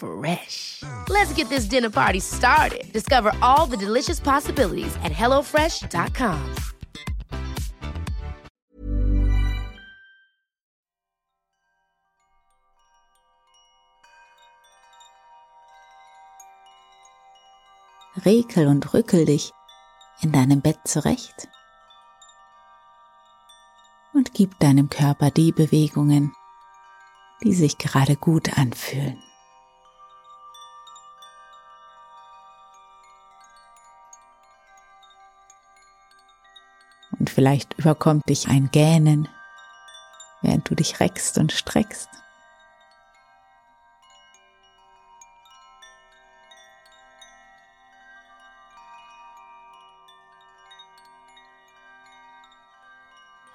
Fresh. Let's get this dinner party started. Discover all the delicious possibilities at hellofresh.com. Rekel und rückel dich in deinem Bett zurecht und gib deinem Körper die Bewegungen, die sich gerade gut anfühlen. Vielleicht überkommt dich ein Gähnen, während du dich reckst und streckst.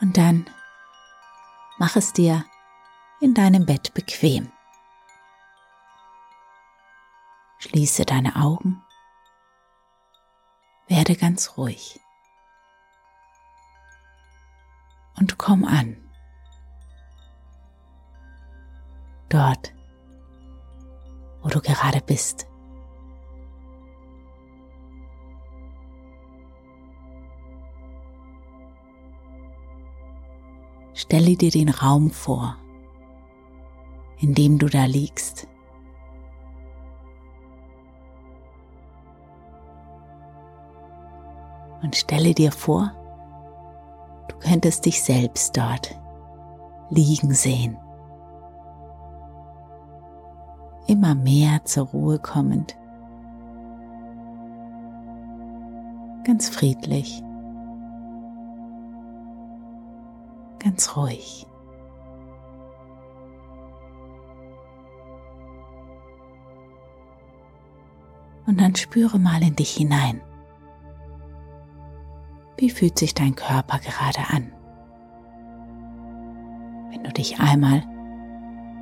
Und dann mach es dir in deinem Bett bequem. Schließe deine Augen. Werde ganz ruhig. Und komm an. Dort, wo du gerade bist. Stelle dir den Raum vor, in dem du da liegst. Und stelle dir vor, du könntest dich selbst dort liegen sehen. Immer mehr zur Ruhe kommend. Ganz friedlich. ganz ruhig. Und dann spüre mal in dich hinein. Wie fühlt sich dein Körper gerade an? Wenn du dich einmal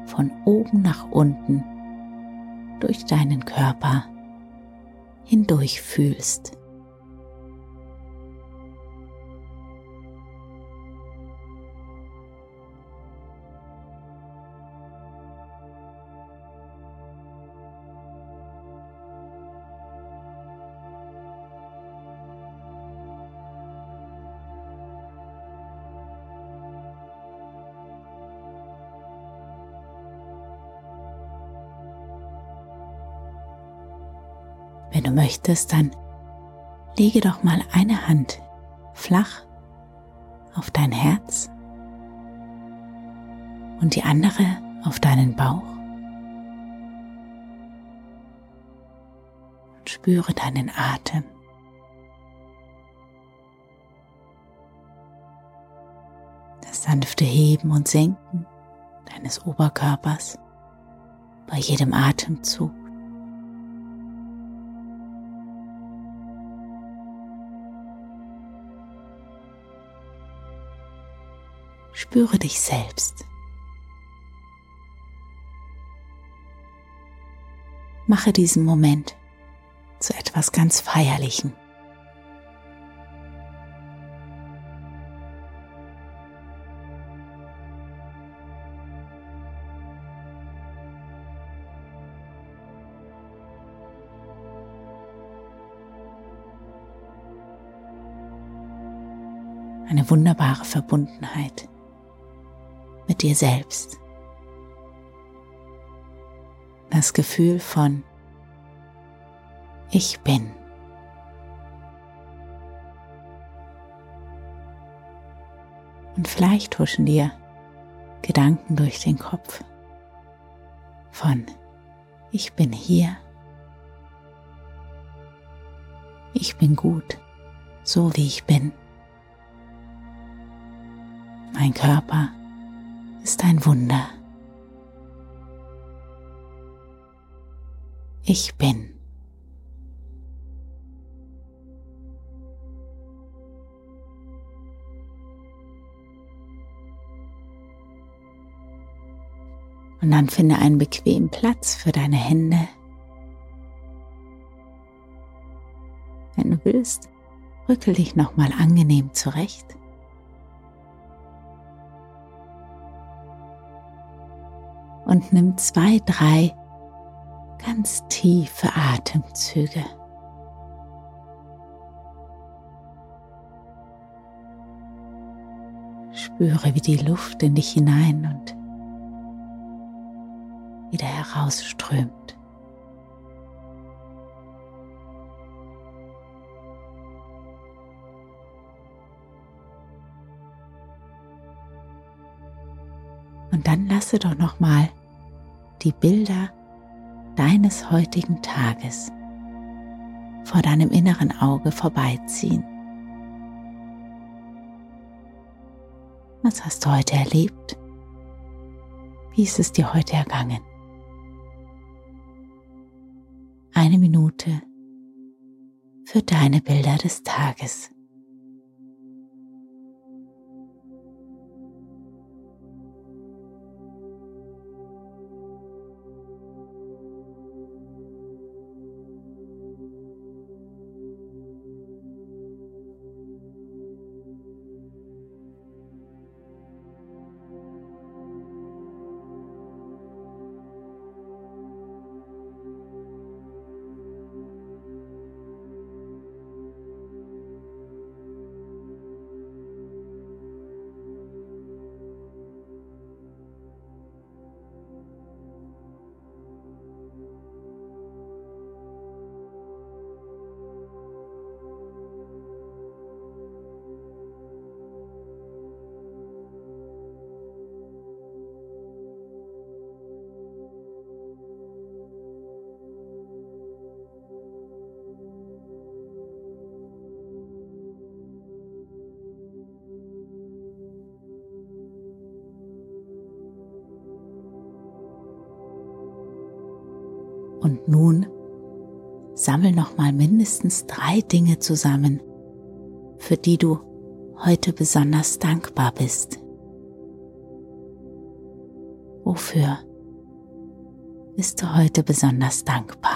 von oben nach unten durch deinen Körper hindurch fühlst. Wenn du möchtest, dann lege doch mal eine Hand flach auf dein Herz und die andere auf deinen Bauch. Und spüre deinen Atem. Das sanfte Heben und Senken deines Oberkörpers bei jedem Atemzug. Spüre dich selbst. Mache diesen Moment zu etwas ganz Feierlichem. Eine wunderbare Verbundenheit mit dir selbst. Das Gefühl von Ich bin. Und vielleicht huschen dir Gedanken durch den Kopf von ich bin hier, ich bin gut, so wie ich bin. Mein Körper ist ein Wunder. Ich bin. Und dann finde einen bequemen Platz für deine Hände. Wenn du willst, rückel dich nochmal angenehm zurecht. Und nimm zwei, drei ganz tiefe Atemzüge. Spüre, wie die Luft in dich hinein und wieder herausströmt. Und dann lasse doch noch mal die Bilder deines heutigen Tages vor deinem inneren Auge vorbeiziehen. Was hast du heute erlebt? Wie ist es dir heute ergangen? Eine Minute für deine Bilder des Tages. Und nun sammel noch mal mindestens drei Dinge zusammen, für die du heute besonders dankbar bist. Wofür bist du heute besonders dankbar?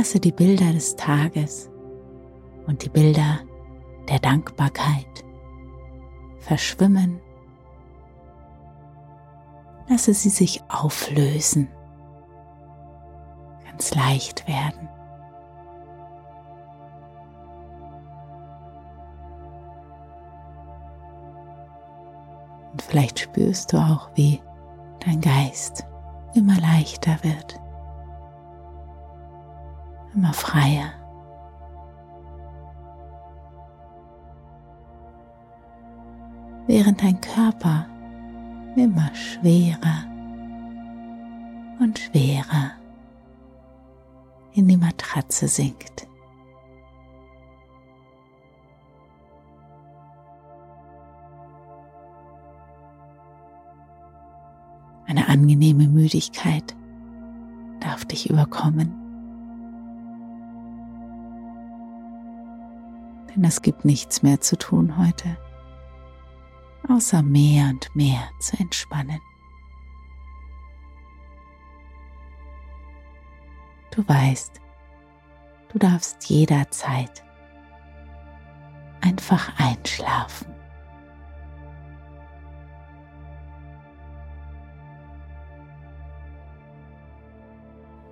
Lasse die Bilder des Tages und die Bilder der Dankbarkeit verschwimmen. Lasse sie sich auflösen, ganz leicht werden. Und vielleicht spürst du auch, wie dein Geist immer leichter wird immer freier. Während dein Körper immer schwerer und schwerer in die Matratze sinkt. Eine angenehme Müdigkeit darf dich überkommen. Denn es gibt nichts mehr zu tun heute, außer mehr und mehr zu entspannen. Du weißt, du darfst jederzeit einfach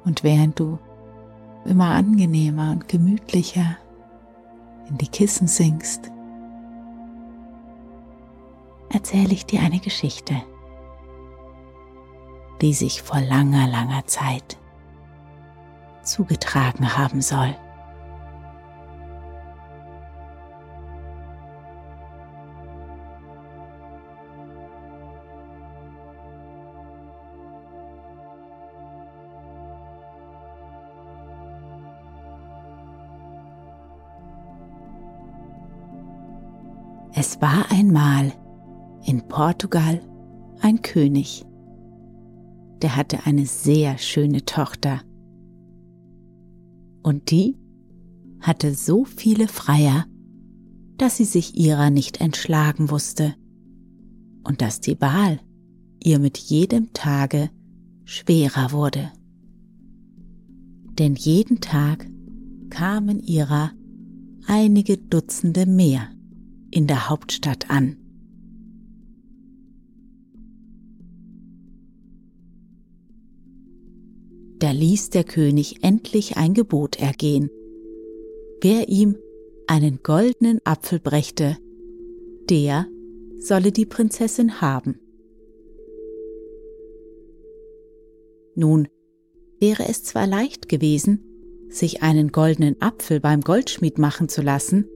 Und während du immer angenehmer und gemütlicher in die Kissen sinkst, erzähle ich dir eine Geschichte, die sich vor langer, langer Zeit zugetragen haben soll. Es war einmal in Portugal ein König, der hatte eine sehr schöne Tochter. Und die hatte so viele Freier, dass sie sich ihrer nicht entschlagen wusste und dass die Wahl ihr mit jedem Tage schwerer wurde. Denn jeden Tag kamen ihrer einige Dutzende mehr in der Hauptstadt an. Da ließ der König endlich ein Gebot ergehen. Wer ihm einen goldenen Apfel brächte, der solle die Prinzessin haben. Nun wäre es zwar leicht gewesen, sich einen goldenen Apfel beim Goldschmied machen zu lassen,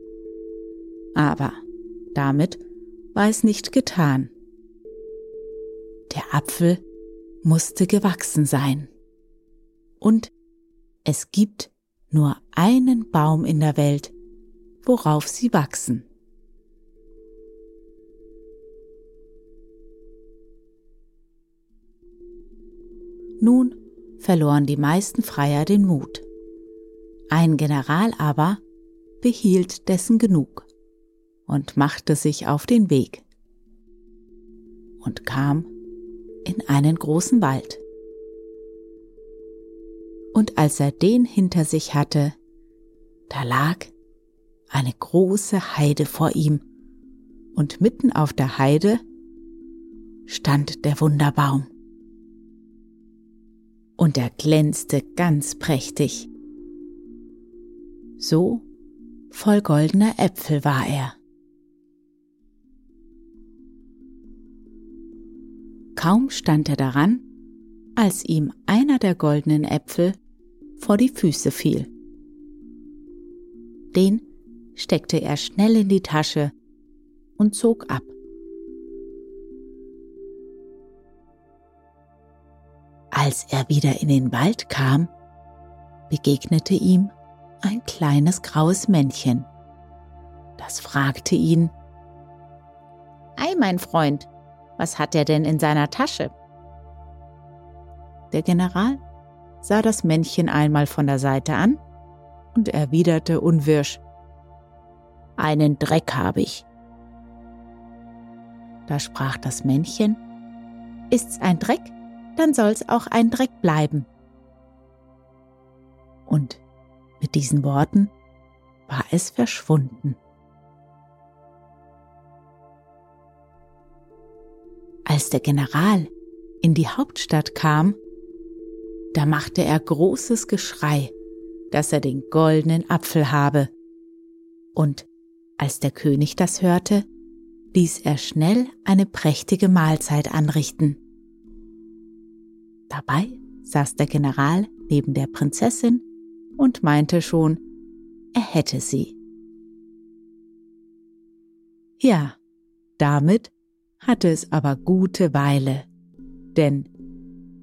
aber damit war es nicht getan. Der Apfel musste gewachsen sein. Und es gibt nur einen Baum in der Welt, worauf sie wachsen. Nun verloren die meisten Freier den Mut. Ein General aber behielt dessen genug und machte sich auf den Weg und kam in einen großen Wald. Und als er den hinter sich hatte, da lag eine große Heide vor ihm, und mitten auf der Heide stand der Wunderbaum. Und er glänzte ganz prächtig. So voll goldener Äpfel war er. Kaum stand er daran, als ihm einer der goldenen Äpfel vor die Füße fiel. Den steckte er schnell in die Tasche und zog ab. Als er wieder in den Wald kam, begegnete ihm ein kleines graues Männchen. Das fragte ihn, Ei, mein Freund, was hat er denn in seiner Tasche? Der General sah das Männchen einmal von der Seite an und erwiderte unwirsch, Einen Dreck habe ich. Da sprach das Männchen, Ist's ein Dreck, dann soll's auch ein Dreck bleiben. Und mit diesen Worten war es verschwunden. Als der General in die Hauptstadt kam, da machte er großes Geschrei, dass er den goldenen Apfel habe. Und als der König das hörte, ließ er schnell eine prächtige Mahlzeit anrichten. Dabei saß der General neben der Prinzessin und meinte schon, er hätte sie. Ja, damit hatte es aber gute Weile, denn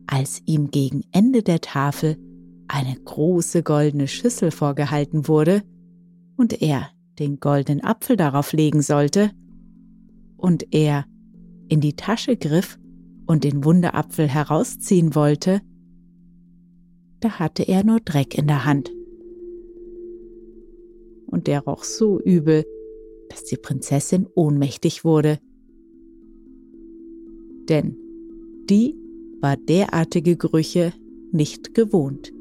als ihm gegen Ende der Tafel eine große goldene Schüssel vorgehalten wurde und er den goldenen Apfel darauf legen sollte, und er in die Tasche griff und den Wunderapfel herausziehen wollte, da hatte er nur Dreck in der Hand. Und der roch so übel, dass die Prinzessin ohnmächtig wurde denn die war derartige Gerüche nicht gewohnt.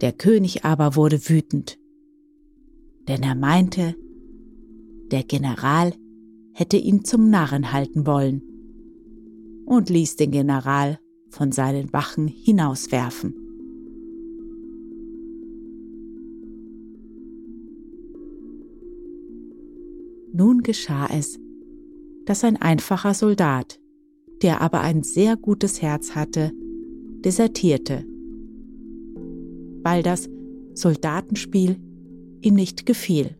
Der König aber wurde wütend, denn er meinte, der General hätte ihn zum Narren halten wollen und ließ den General von seinen Wachen hinauswerfen. Nun geschah es, dass ein einfacher Soldat, der aber ein sehr gutes Herz hatte, desertierte, weil das Soldatenspiel ihm nicht gefiel.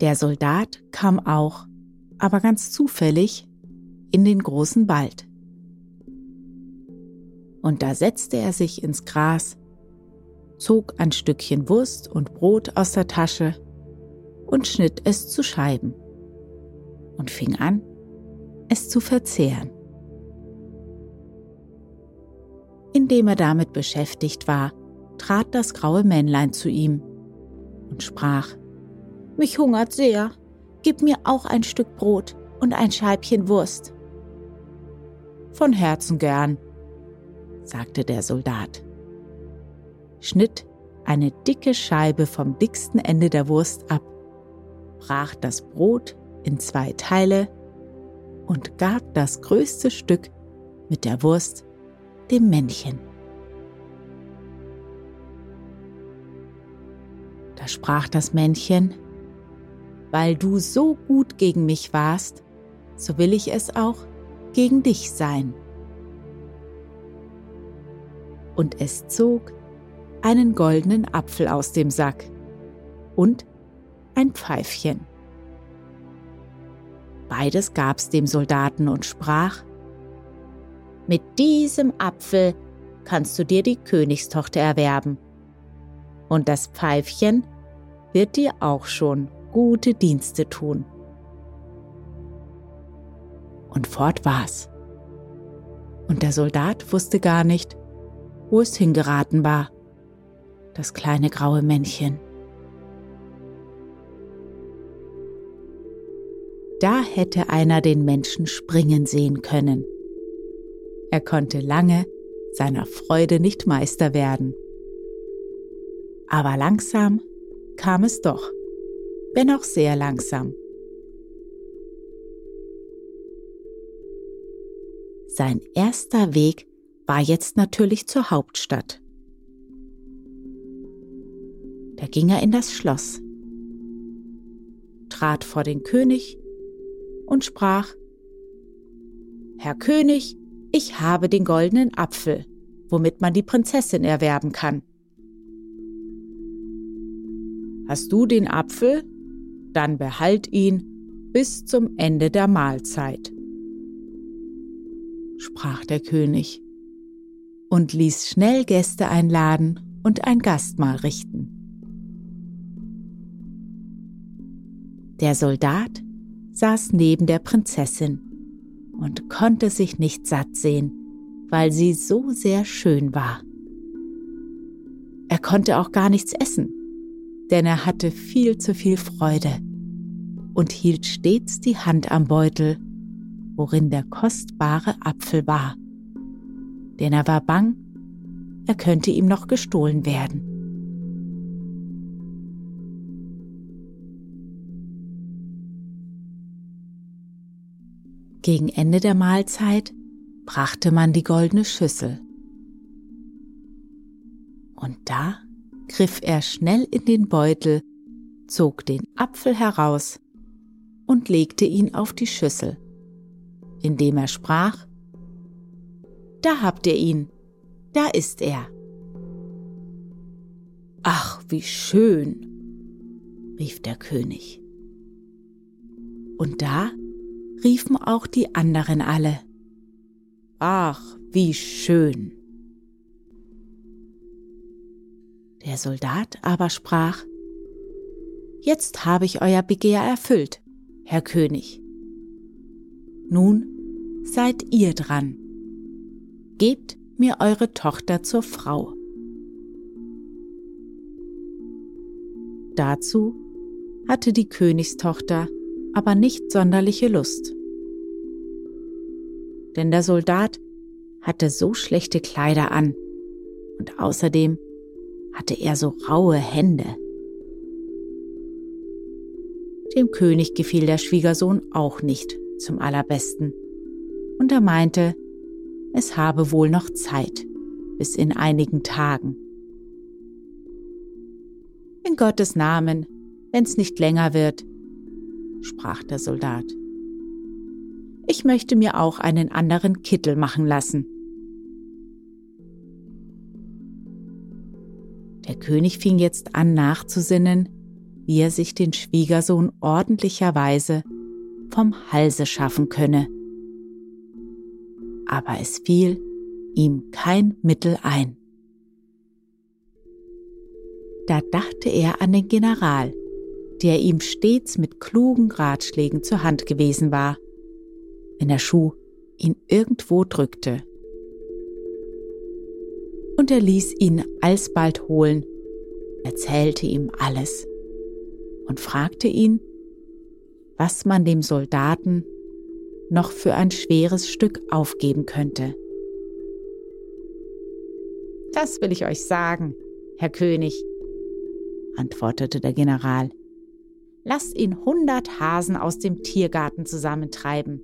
Der Soldat kam auch, aber ganz zufällig, in den großen Wald. Und da setzte er sich ins Gras, zog ein Stückchen Wurst und Brot aus der Tasche und schnitt es zu Scheiben und fing an, es zu verzehren. Indem er damit beschäftigt war, trat das graue Männlein zu ihm und sprach, Mich hungert sehr, gib mir auch ein Stück Brot und ein Scheibchen Wurst. Von Herzen gern, sagte der Soldat, schnitt eine dicke Scheibe vom dicksten Ende der Wurst ab, brach das Brot in zwei Teile und gab das größte Stück mit der Wurst dem Männchen. Da sprach das Männchen, weil du so gut gegen mich warst, so will ich es auch gegen dich sein. Und es zog einen goldenen Apfel aus dem Sack und ein Pfeifchen. Beides gab's dem Soldaten und sprach, Mit diesem Apfel kannst du dir die Königstochter erwerben. Und das Pfeifchen wird dir auch schon gute Dienste tun. Und fort war's. Und der Soldat wusste gar nicht, wo es hingeraten war, das kleine graue Männchen. Da hätte einer den Menschen springen sehen können. Er konnte lange seiner Freude nicht Meister werden. Aber langsam kam es doch, wenn auch sehr langsam. Sein erster Weg war jetzt natürlich zur Hauptstadt. Da ging er in das Schloss, trat vor den König und sprach, Herr König, ich habe den goldenen Apfel, womit man die Prinzessin erwerben kann. Hast du den Apfel? Dann behalt ihn bis zum Ende der Mahlzeit, sprach der König und ließ schnell Gäste einladen und ein Gastmahl richten. Der Soldat saß neben der Prinzessin und konnte sich nicht satt sehen, weil sie so sehr schön war. Er konnte auch gar nichts essen, denn er hatte viel zu viel Freude und hielt stets die Hand am Beutel, worin der kostbare Apfel war. Denn er war bang, er könnte ihm noch gestohlen werden. Gegen Ende der Mahlzeit brachte man die goldene Schüssel. Und da griff er schnell in den Beutel, zog den Apfel heraus und legte ihn auf die Schüssel, indem er sprach, Da habt ihr ihn, da ist er. Ach, wie schön, rief der König. Und da riefen auch die anderen alle. Ach, wie schön. Der Soldat aber sprach, Jetzt habe ich euer Begehr erfüllt, Herr König. Nun seid ihr dran. Gebt mir eure Tochter zur Frau. Dazu hatte die Königstochter aber nicht sonderliche Lust. Denn der Soldat hatte so schlechte Kleider an und außerdem hatte er so raue Hände. Dem König gefiel der Schwiegersohn auch nicht zum allerbesten und er meinte, es habe wohl noch Zeit, bis in einigen Tagen. In Gottes Namen, wenn's nicht länger wird, sprach der Soldat. Ich möchte mir auch einen anderen Kittel machen lassen. Der König fing jetzt an nachzusinnen, wie er sich den Schwiegersohn ordentlicherweise vom Halse schaffen könne. Aber es fiel ihm kein Mittel ein. Da dachte er an den General, der ihm stets mit klugen Ratschlägen zur Hand gewesen war, wenn der Schuh ihn irgendwo drückte. Und er ließ ihn alsbald holen, erzählte ihm alles und fragte ihn, was man dem Soldaten noch für ein schweres Stück aufgeben könnte. Das will ich euch sagen, Herr König, antwortete der General. Lasst ihn hundert Hasen aus dem Tiergarten zusammentreiben.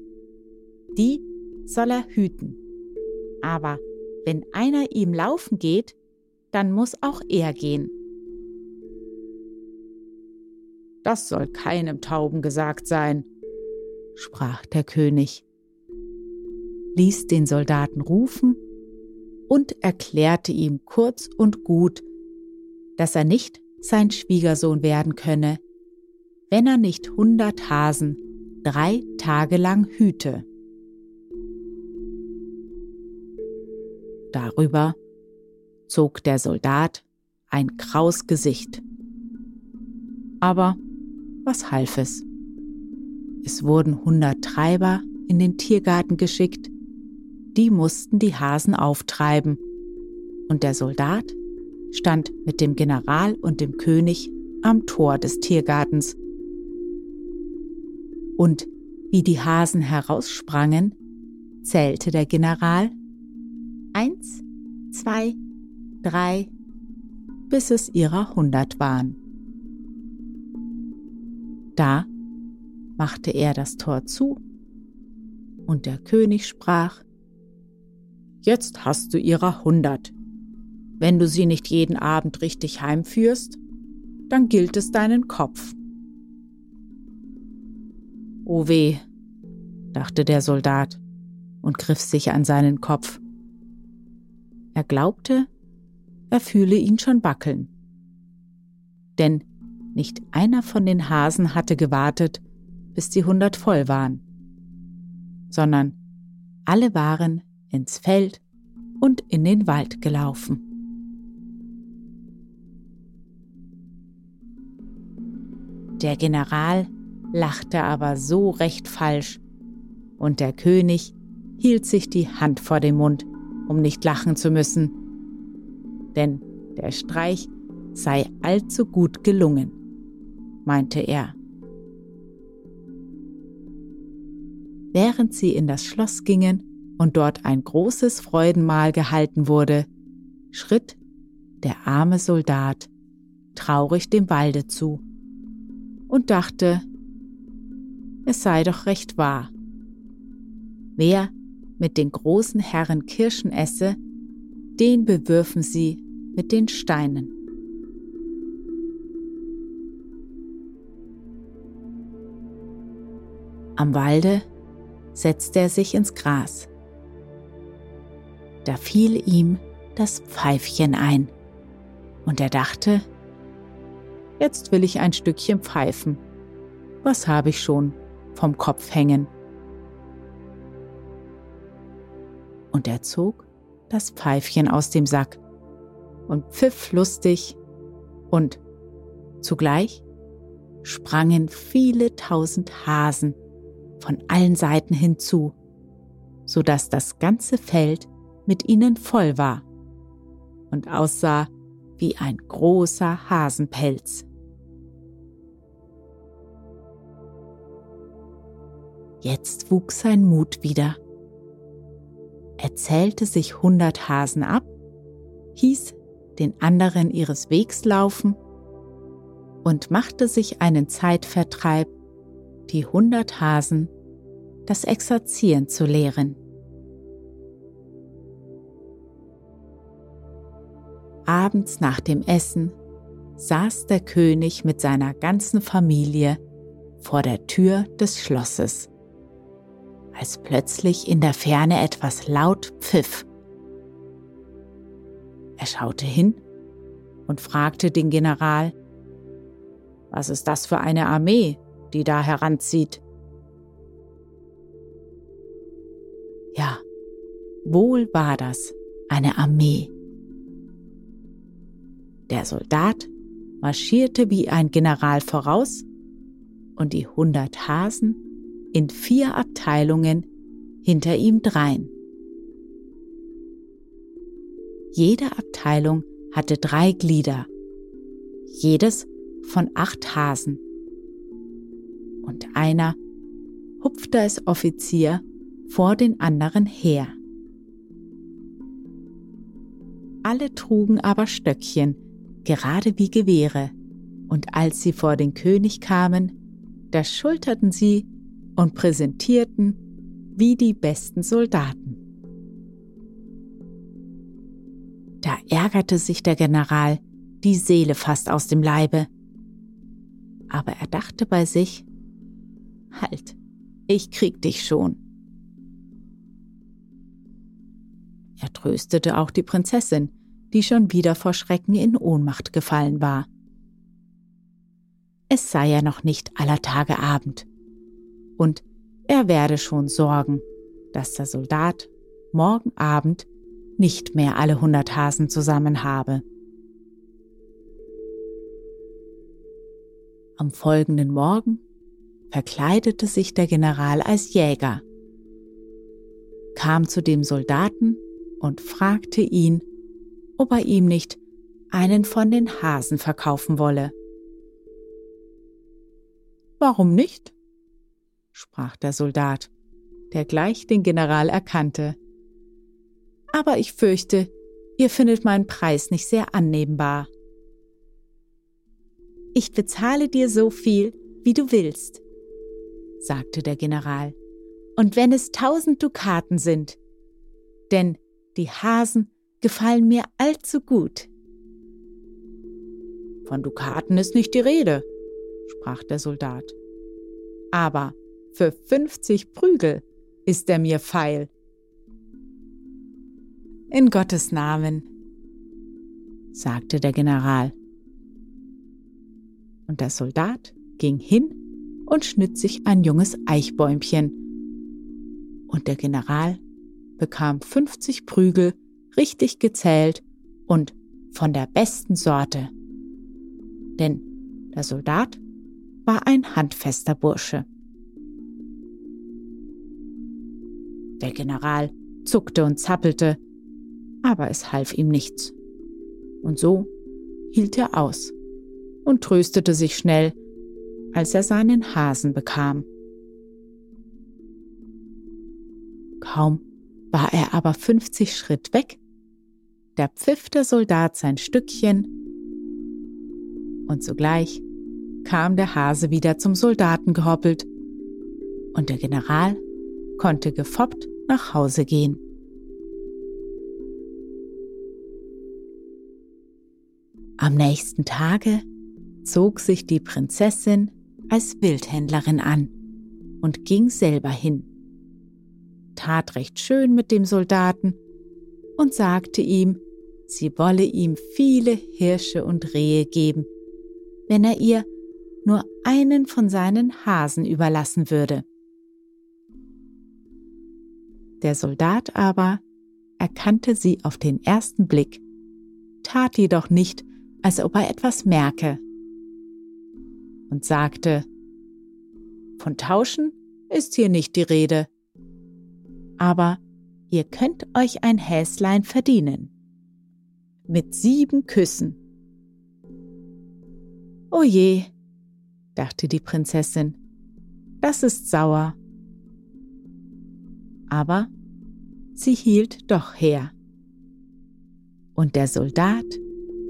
Die soll er hüten. Aber wenn einer ihm laufen geht, dann muss auch er gehen. Das soll keinem Tauben gesagt sein, sprach der König, ließ den Soldaten rufen und erklärte ihm kurz und gut, dass er nicht sein Schwiegersohn werden könne, wenn er nicht hundert Hasen drei Tage lang hüte. Darüber zog der Soldat ein kraus Gesicht. Aber was half es? Es wurden hundert Treiber in den Tiergarten geschickt, die mussten die Hasen auftreiben, und der Soldat stand mit dem General und dem König am Tor des Tiergartens. Und wie die Hasen heraussprangen, zählte der General eins, zwei, drei, bis es ihrer hundert waren. Da machte er das Tor zu, und der König sprach, Jetzt hast du ihrer hundert. Wenn du sie nicht jeden Abend richtig heimführst, dann gilt es deinen Kopf. O weh, dachte der Soldat und griff sich an seinen Kopf. Er glaubte, er fühle ihn schon wackeln. Denn nicht einer von den Hasen hatte gewartet, bis die hundert voll waren, sondern alle waren ins Feld und in den Wald gelaufen. Der General lachte aber so recht falsch, und der König hielt sich die Hand vor den Mund, um nicht lachen zu müssen, denn der Streich sei allzu gut gelungen meinte er. Während sie in das Schloss gingen und dort ein großes Freudenmahl gehalten wurde, schritt der arme Soldat traurig dem Walde zu und dachte, es sei doch recht wahr. Wer mit den großen Herren Kirschen esse, den bewürfen sie mit den Steinen. Am Walde setzte er sich ins Gras. Da fiel ihm das Pfeifchen ein, und er dachte, jetzt will ich ein Stückchen pfeifen. Was habe ich schon vom Kopf hängen? Und er zog das Pfeifchen aus dem Sack und pfiff lustig, und zugleich sprangen viele tausend Hasen von allen Seiten hinzu, so dass das ganze Feld mit ihnen voll war und aussah wie ein großer Hasenpelz. Jetzt wuchs sein Mut wieder. Er zählte sich hundert Hasen ab, hieß den anderen ihres Wegs laufen und machte sich einen Zeitvertreib die hundert Hasen das Exerzieren zu lehren. Abends nach dem Essen saß der König mit seiner ganzen Familie vor der Tür des Schlosses, als plötzlich in der Ferne etwas laut pfiff. Er schaute hin und fragte den General, was ist das für eine Armee, die da heranzieht? Ja, wohl war das eine Armee. Der Soldat marschierte wie ein General voraus und die hundert Hasen in vier Abteilungen hinter ihm drein. Jede Abteilung hatte drei Glieder, jedes von acht Hasen. Und einer hupfte als Offizier vor den anderen her. Alle trugen aber Stöckchen, gerade wie Gewehre, und als sie vor den König kamen, da schulterten sie und präsentierten wie die besten Soldaten. Da ärgerte sich der General die Seele fast aus dem Leibe. Aber er dachte bei sich, Halt, ich krieg dich schon. Er tröstete auch die Prinzessin, die schon wieder vor Schrecken in Ohnmacht gefallen war. Es sei ja noch nicht aller Tage Abend. Und er werde schon sorgen, dass der Soldat morgen Abend nicht mehr alle hundert Hasen zusammen habe. Am folgenden Morgen verkleidete sich der General als Jäger, kam zu dem Soldaten und fragte ihn, ob er ihm nicht einen von den Hasen verkaufen wolle. Warum nicht? Sprach der Soldat, der gleich den General erkannte. Aber ich fürchte, ihr findet meinen Preis nicht sehr annehmbar. Ich bezahle dir so viel, wie du willst, sagte der General, und wenn es tausend Dukaten sind, denn die Hasen gefallen mir allzu gut. Von Dukaten ist nicht die Rede, sprach der Soldat. Aber für fünfzig Prügel ist er mir feil. In Gottes Namen, sagte der General. Und der Soldat ging hin und schnitt sich ein junges Eichbäumchen. Und der General bekam 50 Prügel, richtig gezählt und von der besten Sorte. Denn der Soldat war ein handfester Bursche. Der General zuckte und zappelte, aber es half ihm nichts. Und so hielt er aus und tröstete sich schnell, als er seinen Hasen bekam. Kaum war er aber fünfzig Schritt weg, da pfiff der Soldat sein Stückchen und sogleich kam der Hase wieder zum Soldaten gehoppelt und der General konnte gefoppt nach Hause gehen. Am nächsten Tage zog sich die Prinzessin als Wildhändlerin an und ging selber hin, tat recht schön mit dem Soldaten und sagte ihm, sie wolle ihm viele Hirsche und Rehe geben, wenn er ihr nur einen von seinen Hasen überlassen würde. Der Soldat aber erkannte sie auf den ersten Blick, tat jedoch nicht, als ob er etwas merke, und sagte, Von Tauschen ist hier nicht die Rede, aber ihr könnt euch ein Häslein verdienen. Mit sieben Küssen. O je, dachte die Prinzessin, das ist sauer aber sie hielt doch her. Und der Soldat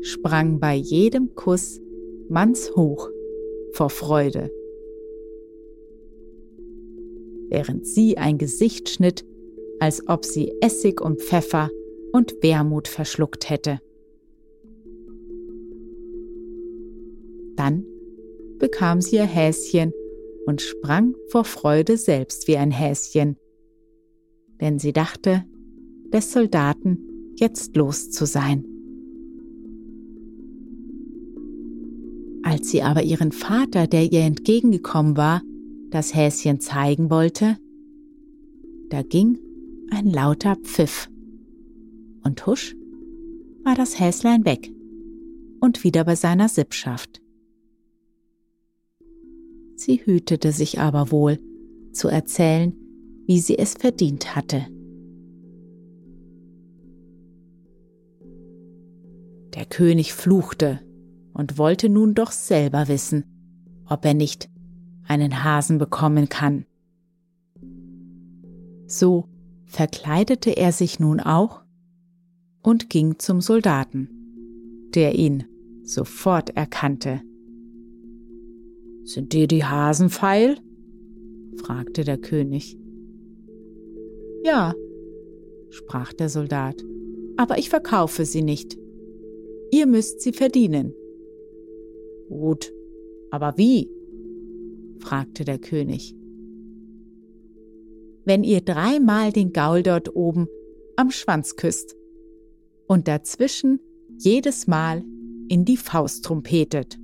sprang bei jedem Kuss mannshoch vor Freude. während sie ein Gesicht schnitt, als ob sie Essig und Pfeffer und Wermut verschluckt hätte. Dann bekam sie ihr Häschen und sprang vor Freude selbst wie ein Häschen, denn sie dachte, des Soldaten jetzt los zu sein. Als sie aber ihren Vater, der ihr entgegengekommen war, das Häschen zeigen wollte, da ging ein lauter Pfiff. Und husch war das Häslein weg und wieder bei seiner Sippschaft. Sie hütete sich aber wohl, zu erzählen, wie sie es verdient hatte. Der König fluchte und wollte nun doch selber wissen, ob er nicht einen Hasen bekommen kann. So verkleidete er sich nun auch und ging zum Soldaten, der ihn sofort erkannte. Sind dir die Hasen feil? fragte der König. Ja, sprach der Soldat, aber ich verkaufe sie nicht. Ihr müsst sie verdienen. Gut, aber wie? fragte der König. Wenn ihr dreimal den Gaul dort oben am Schwanz küsst und dazwischen jedes Mal in die Faust trompetet,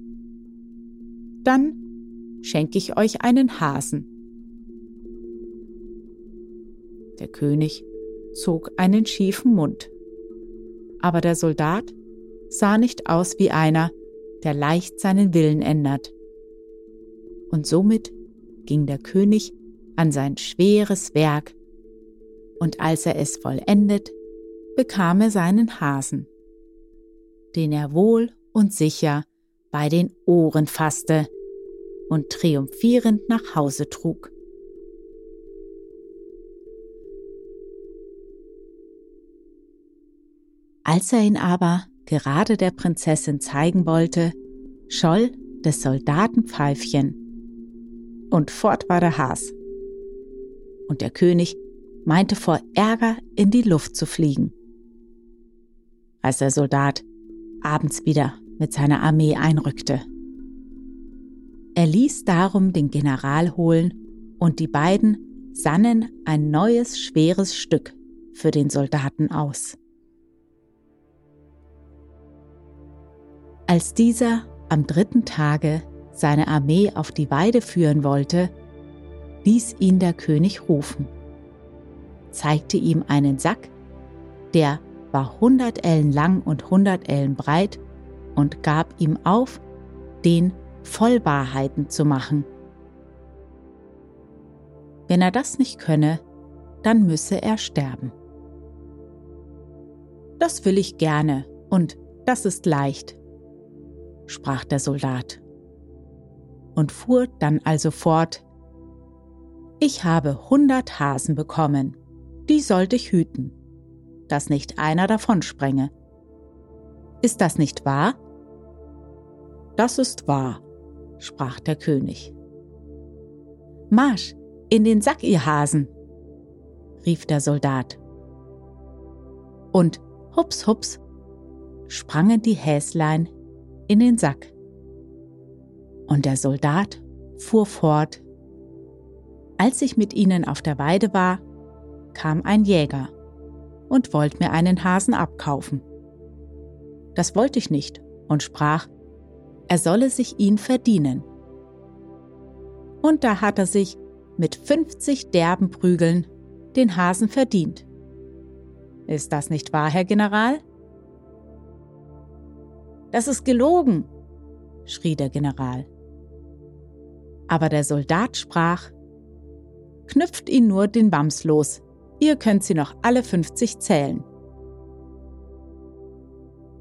dann schenke ich euch einen Hasen. Der König zog einen schiefen Mund, aber der Soldat sah nicht aus wie einer, der leicht seinen Willen ändert. Und somit ging der König an sein schweres Werk, und als er es vollendet, bekam er seinen Hasen, den er wohl und sicher bei den Ohren fasste und triumphierend nach Hause trug. Als er ihn aber gerade der Prinzessin zeigen wollte, scholl des Soldaten Pfeifchen. Und fort war der Has. Und der König meinte vor Ärger in die Luft zu fliegen. Als der Soldat abends wieder mit seiner Armee einrückte. Er ließ darum den General holen und die beiden sannen ein neues schweres Stück für den Soldaten aus. Als dieser am dritten Tage seine Armee auf die Weide führen wollte, ließ ihn der König rufen, zeigte ihm einen Sack, der war hundert Ellen lang und hundert Ellen breit und gab ihm auf, den voll Wahrheiten zu machen. Wenn er das nicht könne, dann müsse er sterben. Das will ich gerne und das ist leicht, sprach der Soldat und fuhr dann also fort. Ich habe hundert Hasen bekommen, die sollte ich hüten, dass nicht einer davon sprenge. Ist das nicht wahr? Das ist wahr, sprach der König. Marsch, in den Sack, ihr Hasen, rief der Soldat. Und hups, hups, sprangen die Häslein in den Sack. Und der Soldat fuhr fort. Als ich mit ihnen auf der Weide war, kam ein Jäger und wollte mir einen Hasen abkaufen. Das wollte ich nicht und sprach, er solle sich ihn verdienen. Und da hat er sich mit 50 derben Prügeln den Hasen verdient. Ist das nicht wahr, Herr General? Das ist gelogen, schrie der General. Aber der Soldat sprach, Knüpft ihn nur den Wams los, ihr könnt sie noch alle 50 zählen.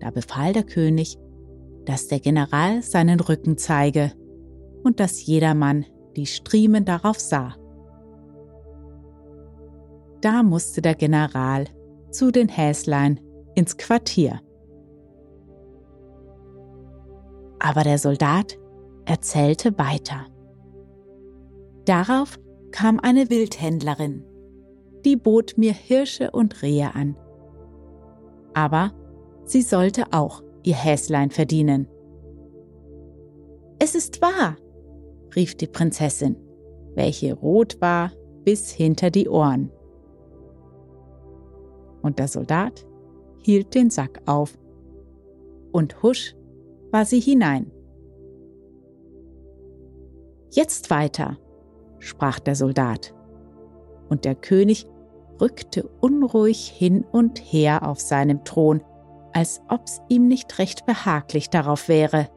Da befahl der König, dass der General seinen Rücken zeige und dass jedermann die Striemen darauf sah. Da musste der General zu den Häslein ins Quartier. Aber der Soldat erzählte weiter. Darauf kam eine Wildhändlerin. Die bot mir Hirsche und Rehe an. Aber sie sollte auch ihr Häslein verdienen. Es ist wahr, rief die Prinzessin, welche rot war bis hinter die Ohren. Und der Soldat hielt den Sack auf, und husch war sie hinein. Jetzt weiter, sprach der Soldat. Und der König rückte unruhig hin und her auf seinem Thron, als ob's ihm nicht recht behaglich darauf wäre.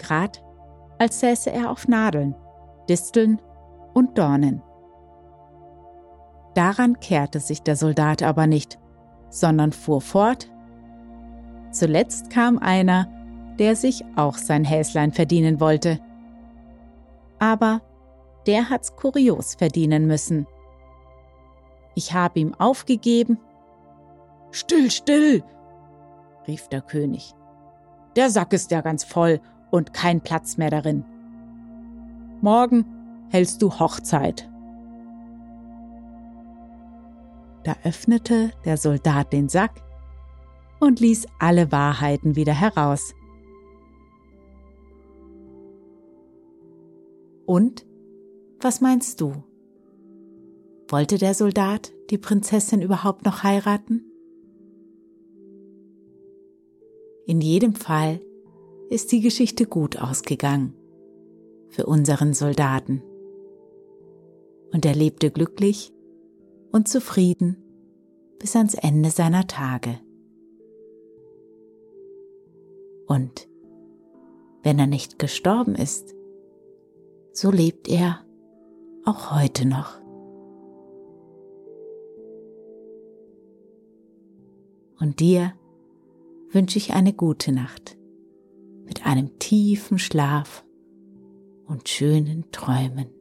Grad als säße er auf Nadeln, Disteln und Dornen. Daran kehrte sich der Soldat aber nicht, sondern fuhr fort. Zuletzt kam einer, der sich auch sein Häslein verdienen wollte aber der hat's kurios verdienen müssen. Ich habe ihm aufgegeben. Still, still, rief der König. Der Sack ist ja ganz voll und kein Platz mehr darin. Morgen hältst du Hochzeit. Da öffnete der Soldat den Sack und ließ alle Wahrheiten wieder heraus. Und? Was meinst du? Wollte der Soldat die Prinzessin überhaupt noch heiraten? In jedem Fall ist die Geschichte gut ausgegangen für unseren Soldaten. Und er lebte glücklich und zufrieden bis ans Ende seiner Tage. Und wenn er nicht gestorben ist, so lebt er auch heute noch. Und dir wünsche ich eine gute Nacht mit einem tiefen Schlaf und schönen Träumen.